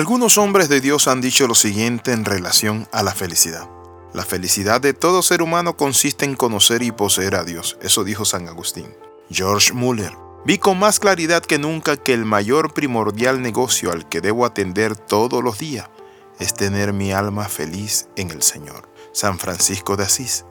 Algunos hombres de Dios han dicho lo siguiente en relación a la felicidad. La felicidad de todo ser humano consiste en conocer y poseer a Dios, eso dijo San Agustín. George Muller. Vi con más claridad que nunca que el mayor primordial negocio al que debo atender todos los días es tener mi alma feliz en el Señor. San Francisco de Asís.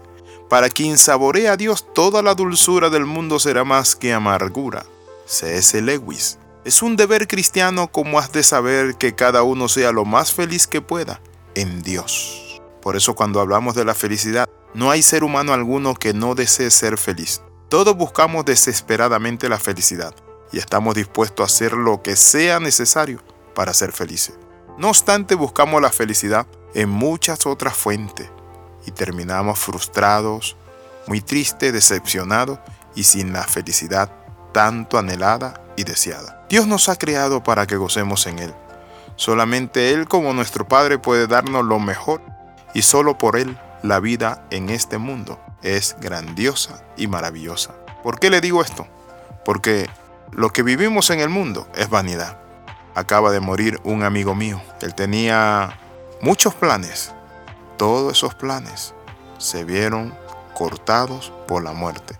Para quien saborea a Dios, toda la dulzura del mundo será más que amargura. C.S. Lewis. Es un deber cristiano como has de saber que cada uno sea lo más feliz que pueda en Dios. Por eso cuando hablamos de la felicidad, no hay ser humano alguno que no desee ser feliz. Todos buscamos desesperadamente la felicidad y estamos dispuestos a hacer lo que sea necesario para ser felices. No obstante, buscamos la felicidad en muchas otras fuentes y terminamos frustrados, muy tristes, decepcionados y sin la felicidad tanto anhelada deseada. Dios nos ha creado para que gocemos en Él. Solamente Él como nuestro Padre puede darnos lo mejor y solo por Él la vida en este mundo es grandiosa y maravillosa. ¿Por qué le digo esto? Porque lo que vivimos en el mundo es vanidad. Acaba de morir un amigo mío. Él tenía muchos planes. Todos esos planes se vieron cortados por la muerte,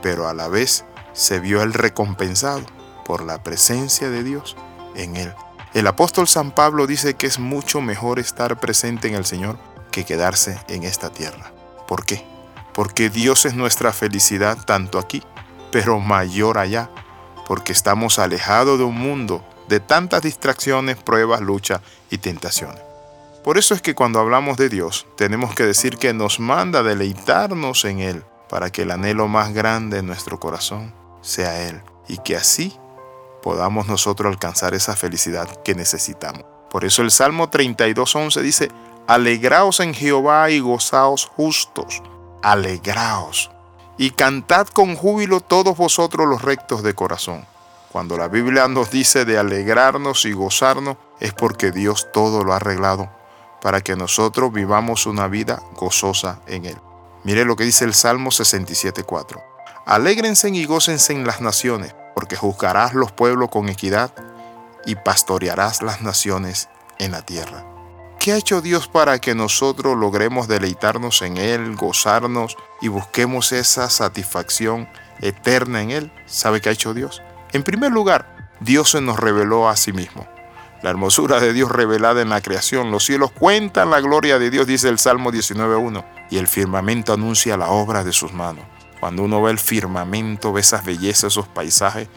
pero a la vez se vio el recompensado por la presencia de Dios en él. El apóstol San Pablo dice que es mucho mejor estar presente en el Señor que quedarse en esta tierra. ¿Por qué? Porque Dios es nuestra felicidad tanto aquí, pero mayor allá, porque estamos alejados de un mundo de tantas distracciones, pruebas, luchas y tentaciones. Por eso es que cuando hablamos de Dios, tenemos que decir que nos manda deleitarnos en Él, para que el anhelo más grande de nuestro corazón sea Él, y que así podamos nosotros alcanzar esa felicidad que necesitamos. Por eso el Salmo 32.11 dice, Alegraos en Jehová y gozaos justos, alegraos, y cantad con júbilo todos vosotros los rectos de corazón. Cuando la Biblia nos dice de alegrarnos y gozarnos, es porque Dios todo lo ha arreglado para que nosotros vivamos una vida gozosa en Él. Mire lo que dice el Salmo 67.4. Alégrense y gócense en las naciones, porque juzgarás los pueblos con equidad y pastorearás las naciones en la tierra. ¿Qué ha hecho Dios para que nosotros logremos deleitarnos en Él, gozarnos y busquemos esa satisfacción eterna en Él? ¿Sabe qué ha hecho Dios? En primer lugar, Dios se nos reveló a sí mismo. La hermosura de Dios revelada en la creación. Los cielos cuentan la gloria de Dios, dice el Salmo 19.1, y el firmamento anuncia la obra de sus manos. Cuando uno ve el firmamento, ve esas bellezas, esos paisajes,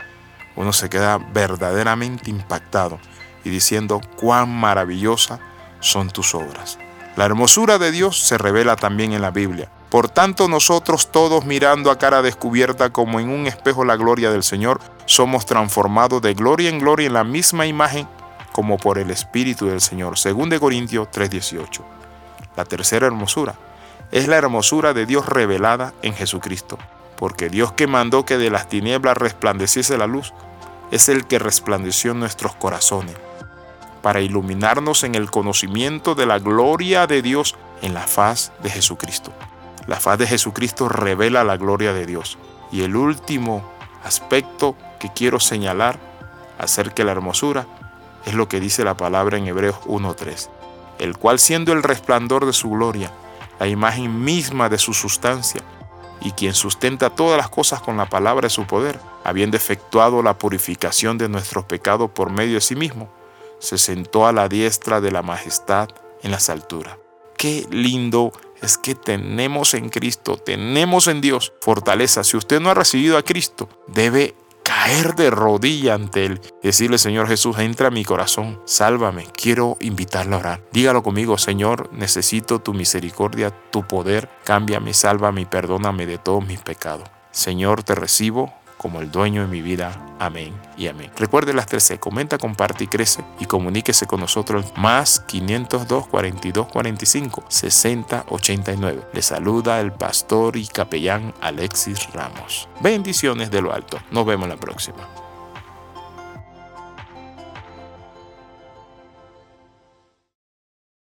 uno se queda verdaderamente impactado y diciendo cuán maravillosa son tus obras. La hermosura de Dios se revela también en la Biblia. Por tanto, nosotros todos mirando a cara descubierta como en un espejo la gloria del Señor, somos transformados de gloria en gloria en la misma imagen como por el Espíritu del Señor. Según de Corintios 3:18. La tercera hermosura es la hermosura de Dios revelada en Jesucristo, porque Dios que mandó que de las tinieblas resplandeciese la luz, es el que resplandeció en nuestros corazones, para iluminarnos en el conocimiento de la gloria de Dios en la faz de Jesucristo. La faz de Jesucristo revela la gloria de Dios. Y el último aspecto que quiero señalar acerca de la hermosura es lo que dice la palabra en Hebreos 1.3, el cual siendo el resplandor de su gloria, la imagen misma de su sustancia, y quien sustenta todas las cosas con la palabra de su poder, habiendo efectuado la purificación de nuestros pecados por medio de sí mismo, se sentó a la diestra de la majestad en las alturas. Qué lindo es que tenemos en Cristo, tenemos en Dios fortaleza. Si usted no ha recibido a Cristo, debe caer de rodilla ante Él decirle, Señor Jesús, entra a mi corazón, sálvame, quiero invitarlo a orar. Dígalo conmigo, Señor, necesito tu misericordia, tu poder, cámbiame, sálvame y perdóname de todos mis pecados. Señor, te recibo como el dueño de mi vida. Amén y amén. Recuerde las 13, comenta, comparte y crece y comuníquese con nosotros más 502 42 45 60 89. Le saluda el pastor y capellán Alexis Ramos. Bendiciones de lo alto. Nos vemos la próxima.